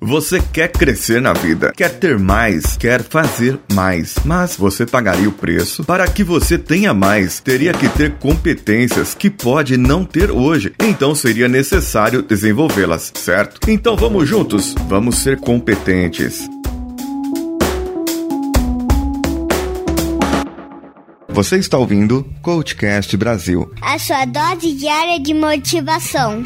Você quer crescer na vida, quer ter mais, quer fazer mais, mas você pagaria o preço para que você tenha mais. Teria que ter competências que pode não ter hoje, então seria necessário desenvolvê-las, certo? Então vamos juntos, vamos ser competentes. Você está ouvindo Coachcast Brasil a sua dose diária de motivação.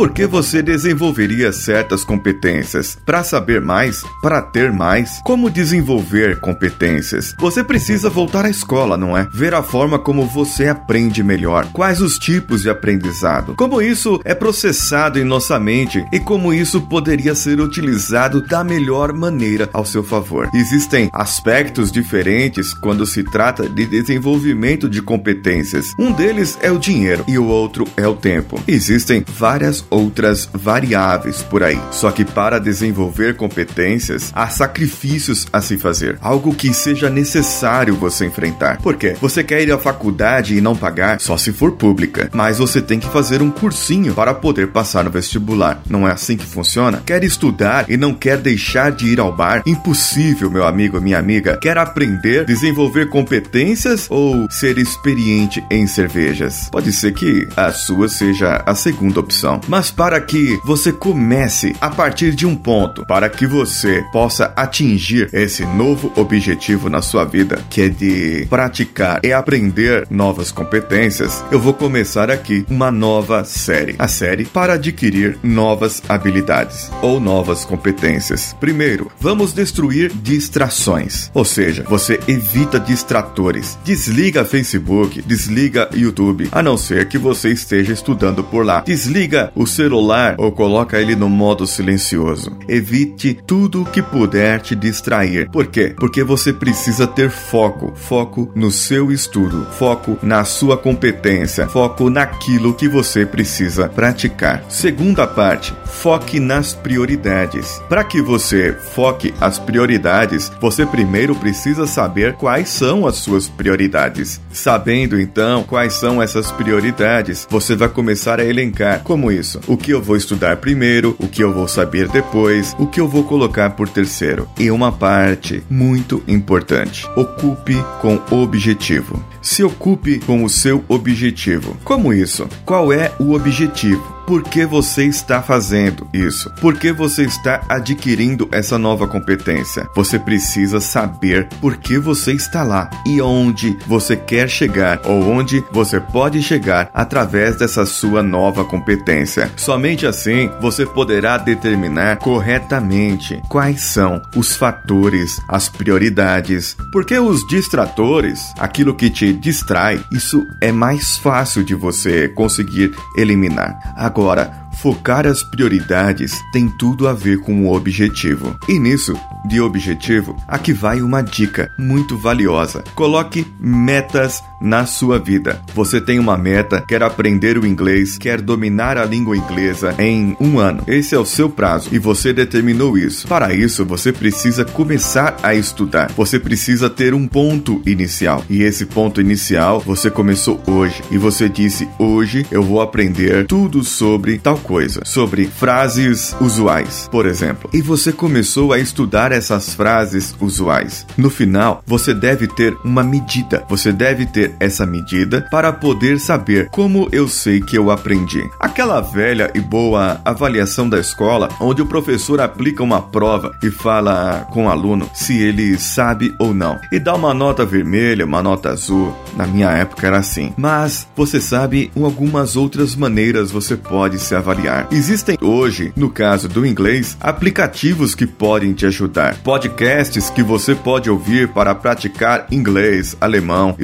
Por que você desenvolveria certas competências? Para saber mais? Para ter mais? Como desenvolver competências? Você precisa voltar à escola, não é? Ver a forma como você aprende melhor. Quais os tipos de aprendizado? Como isso é processado em nossa mente e como isso poderia ser utilizado da melhor maneira ao seu favor. Existem aspectos diferentes quando se trata de desenvolvimento de competências. Um deles é o dinheiro e o outro é o tempo. Existem várias outras variáveis por aí. Só que para desenvolver competências, há sacrifícios a se fazer, algo que seja necessário você enfrentar. Por quê? Você quer ir à faculdade e não pagar só se for pública, mas você tem que fazer um cursinho para poder passar no vestibular. Não é assim que funciona? Quer estudar e não quer deixar de ir ao bar? Impossível, meu amigo, minha amiga. Quer aprender, desenvolver competências ou ser experiente em cervejas? Pode ser que a sua seja a segunda opção mas para que você comece a partir de um ponto, para que você possa atingir esse novo objetivo na sua vida, que é de praticar e aprender novas competências, eu vou começar aqui uma nova série. A série para adquirir novas habilidades ou novas competências. Primeiro, vamos destruir distrações, ou seja, você evita distratores. Desliga Facebook, desliga YouTube, a não ser que você esteja estudando por lá. Desliga o celular ou coloca ele no modo silencioso. Evite tudo que puder te distrair. Por quê? Porque você precisa ter foco, foco no seu estudo, foco na sua competência, foco naquilo que você precisa praticar. Segunda parte, foque nas prioridades. Para que você foque as prioridades, você primeiro precisa saber quais são as suas prioridades. Sabendo então quais são essas prioridades, você vai começar a elencar como isso. O que eu vou estudar primeiro, o que eu vou saber depois, o que eu vou colocar por terceiro. E uma parte muito importante: ocupe com objetivo. Se ocupe com o seu objetivo. Como isso? Qual é o objetivo? por que você está fazendo isso, por que você está adquirindo essa nova competência. Você precisa saber por que você está lá e onde você quer chegar ou onde você pode chegar através dessa sua nova competência. Somente assim você poderá determinar corretamente quais são os fatores, as prioridades, porque os distratores, aquilo que te distrai, isso é mais fácil de você conseguir eliminar. Agora, focar as prioridades tem tudo a ver com o objetivo. E nisso, de objetivo, aqui vai uma dica muito valiosa. Coloque metas na sua vida. Você tem uma meta, quer aprender o inglês, quer dominar a língua inglesa em um ano. Esse é o seu prazo e você determinou isso. Para isso, você precisa começar a estudar. Você precisa ter um ponto inicial. E esse ponto inicial você começou hoje. E você disse: Hoje eu vou aprender tudo sobre tal coisa, sobre frases usuais, por exemplo. E você começou a estudar essas frases usuais. No final, você deve ter uma medida. Você deve ter essa medida para poder saber como eu sei que eu aprendi. Aquela velha e boa avaliação da escola, onde o professor aplica uma prova e fala com o aluno se ele sabe ou não, e dá uma nota vermelha, uma nota azul. Na minha época era assim. Mas você sabe algumas outras maneiras você pode se avaliar. Existem hoje, no caso do inglês, aplicativos que podem te ajudar, podcasts que você pode ouvir para praticar inglês, alemão,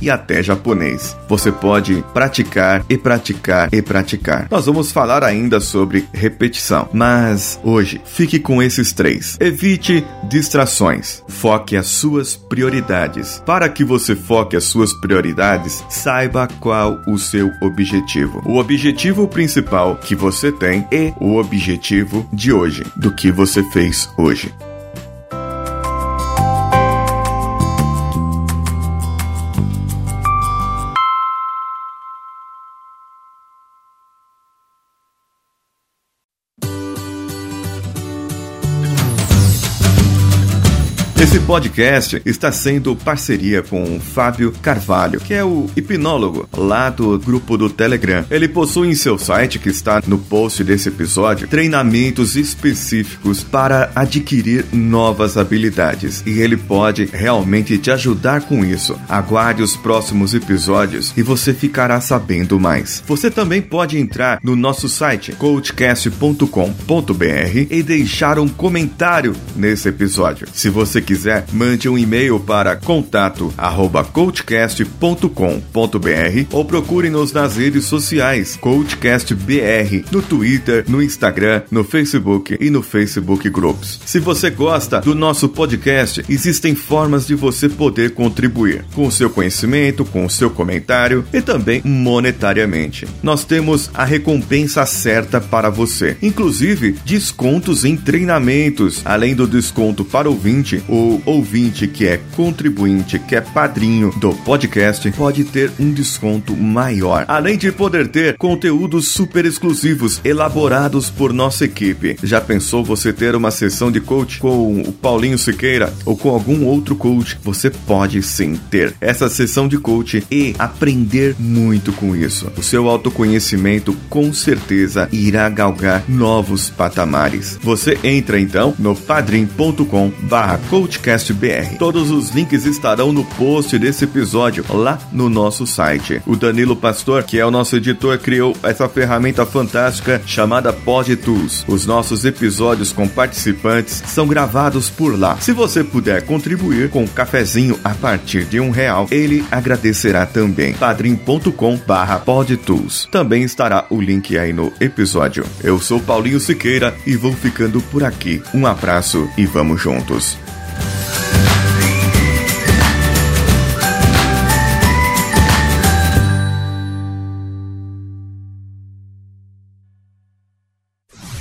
e até japonês. Você pode praticar e praticar e praticar. Nós vamos falar ainda sobre repetição, mas hoje fique com esses três. Evite distrações. Foque as suas prioridades. Para que você foque as suas prioridades, saiba qual o seu objetivo. O objetivo principal que você tem e o objetivo de hoje, do que você fez hoje. Esse podcast está sendo parceria com o Fábio Carvalho, que é o hipnólogo lá do grupo do Telegram. Ele possui em seu site, que está no post desse episódio, treinamentos específicos para adquirir novas habilidades. E ele pode realmente te ajudar com isso. Aguarde os próximos episódios e você ficará sabendo mais. Você também pode entrar no nosso site coachcast.com.br e deixar um comentário nesse episódio. Se você quiser, mande um e-mail para contato@coachcast.com.br ou procure-nos nas redes sociais CoachCastBR, no Twitter, no Instagram, no Facebook e no Facebook Groups. Se você gosta do nosso podcast, existem formas de você poder contribuir com o seu conhecimento, com o seu comentário e também monetariamente. Nós temos a recompensa certa para você, inclusive descontos em treinamentos, além do desconto para ouvinte o ouvinte que é contribuinte, que é padrinho do podcast, pode ter um desconto maior. Além de poder ter conteúdos super exclusivos elaborados por nossa equipe. Já pensou você ter uma sessão de coach com o Paulinho Siqueira ou com algum outro coach? Você pode sim ter essa sessão de coach e aprender muito com isso. O seu autoconhecimento com certeza irá galgar novos patamares. Você entra então no padrim.com/coach Coachcast BR. Todos os links estarão no post desse episódio lá no nosso site. O Danilo Pastor, que é o nosso editor, criou essa ferramenta fantástica chamada PodTools. Os nossos episódios com participantes são gravados por lá. Se você puder contribuir com um cafezinho a partir de um real, ele agradecerá também. padrim.com/podtools. Também estará o link aí no episódio. Eu sou Paulinho Siqueira e vou ficando por aqui. Um abraço e vamos juntos.